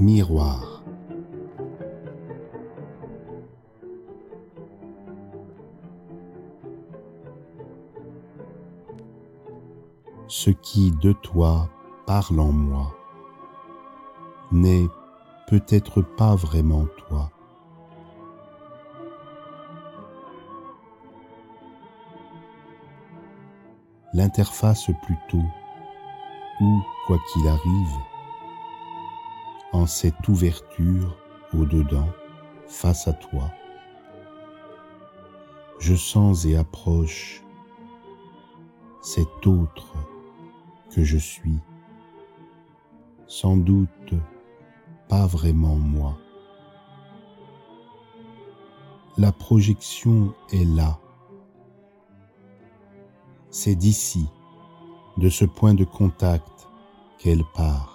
Miroir. Ce qui de toi parle en moi n'est peut-être pas vraiment toi. L'interface plutôt, ou quoi qu'il arrive, en cette ouverture au-dedans, face à toi. Je sens et approche cet autre que je suis, sans doute pas vraiment moi. La projection est là. C'est d'ici, de ce point de contact, qu'elle part.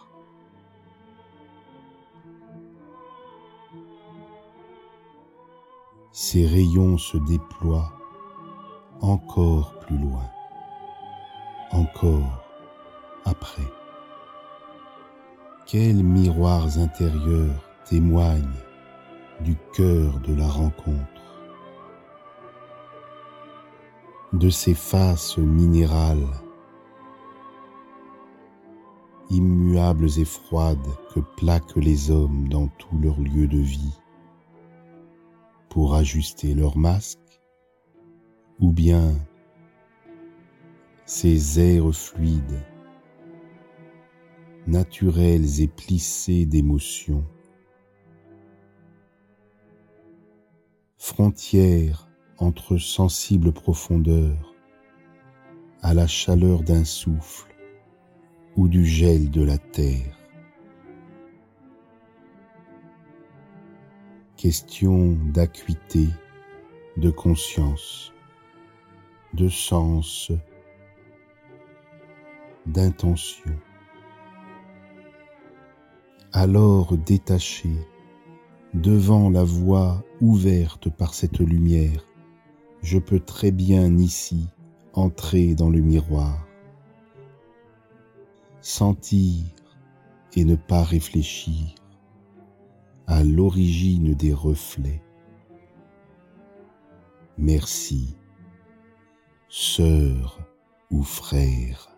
Ses rayons se déploient encore plus loin, encore après. Quels miroirs intérieurs témoignent du cœur de la rencontre, de ces faces minérales, immuables et froides que plaquent les hommes dans tous leurs lieux de vie pour ajuster leur masque, ou bien ces airs fluides, naturels et plissés d'émotions, frontières entre sensibles profondeurs à la chaleur d'un souffle ou du gel de la terre. Question d'acuité, de conscience, de sens, d'intention. Alors détaché, devant la voie ouverte par cette lumière, je peux très bien ici entrer dans le miroir, sentir et ne pas réfléchir, à l'origine des reflets. Merci, sœur ou frère,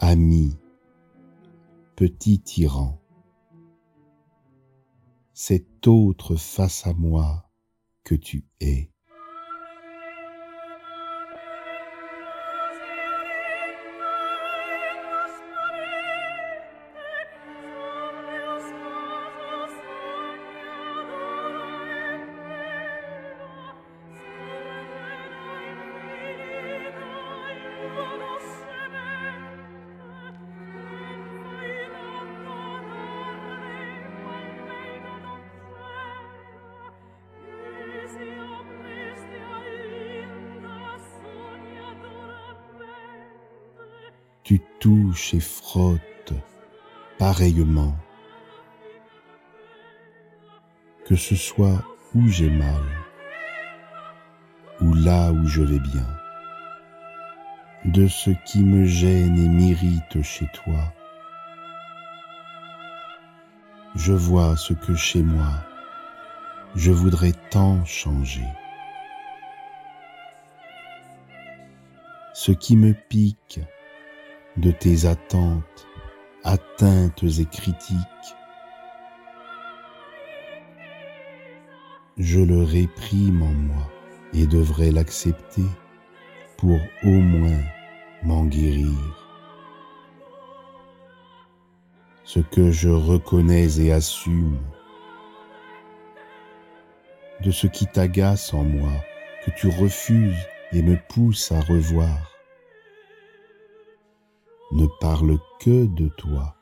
ami, petit tyran, cette autre face à moi que tu es. Tu touches et frottes pareillement, que ce soit où j'ai mal ou là où je vais bien, de ce qui me gêne et m'irrite chez toi. Je vois ce que chez moi je voudrais tant changer. Ce qui me pique, de tes attentes, atteintes et critiques. Je le réprime en moi et devrais l'accepter pour au moins m'en guérir. Ce que je reconnais et assume, de ce qui t'agace en moi, que tu refuses et me pousse à revoir ne parle que de toi.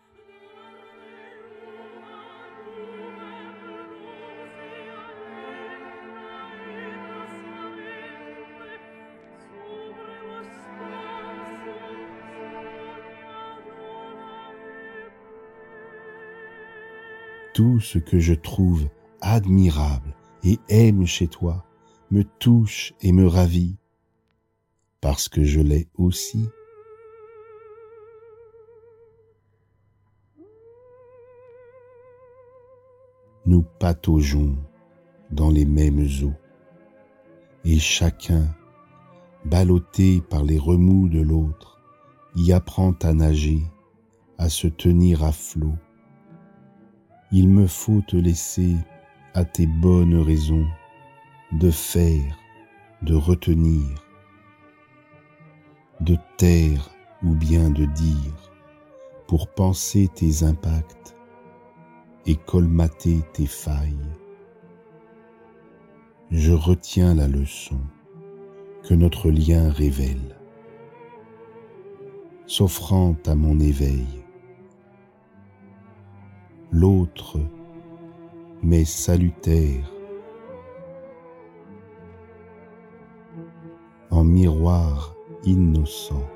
Tout ce que je trouve admirable et aime chez toi me touche et me ravit, parce que je l'ai aussi. nous pataugeons dans les mêmes eaux, et chacun, ballotté par les remous de l'autre, y apprend à nager, à se tenir à flot. Il me faut te laisser à tes bonnes raisons de faire, de retenir, de taire ou bien de dire, pour penser tes impacts et colmater tes failles. Je retiens la leçon que notre lien révèle, s'offrant à mon éveil. L'autre mais salutaire, en miroir innocent.